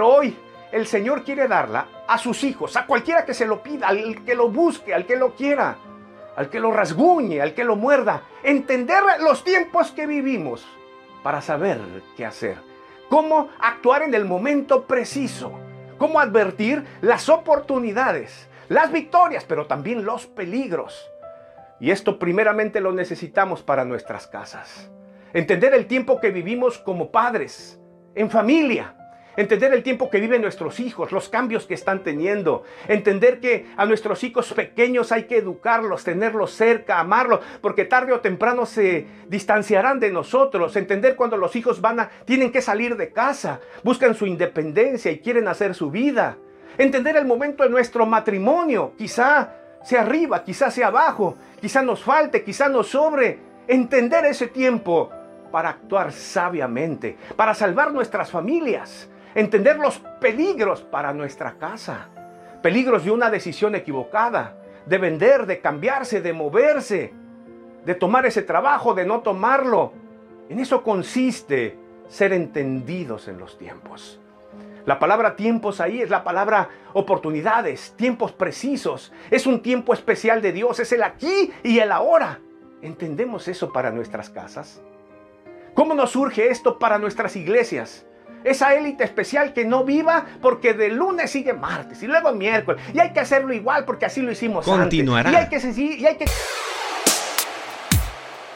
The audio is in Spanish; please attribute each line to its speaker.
Speaker 1: Hoy el Señor quiere darla a sus hijos, a cualquiera que se lo pida, al que lo busque, al que lo quiera, al que lo rasguñe, al que lo muerda. Entender los tiempos que vivimos para saber qué hacer, cómo actuar en el momento preciso, cómo advertir las oportunidades, las victorias, pero también los peligros. Y esto primeramente lo necesitamos para nuestras casas. Entender el tiempo que vivimos como padres, en familia. Entender el tiempo que viven nuestros hijos, los cambios que están teniendo. Entender que a nuestros hijos pequeños hay que educarlos, tenerlos cerca, amarlos, porque tarde o temprano se distanciarán de nosotros. Entender cuando los hijos van a, tienen que salir de casa, buscan su independencia y quieren hacer su vida. Entender el momento de nuestro matrimonio, quizá sea arriba, quizá sea abajo, quizá nos falte, quizá nos sobre. Entender ese tiempo para actuar sabiamente, para salvar nuestras familias, entender los peligros para nuestra casa, peligros de una decisión equivocada, de vender, de cambiarse, de moverse, de tomar ese trabajo, de no tomarlo. En eso consiste ser entendidos en los tiempos. La palabra tiempos ahí es la palabra oportunidades, tiempos precisos. Es un tiempo especial de Dios, es el aquí y el ahora. ¿Entendemos eso para nuestras casas? ¿Cómo nos surge esto para nuestras iglesias? Esa élite especial que no viva porque de lunes sigue martes y luego miércoles. Y hay que hacerlo igual porque así lo hicimos
Speaker 2: Continuará.
Speaker 1: antes. Y hay que, y hay que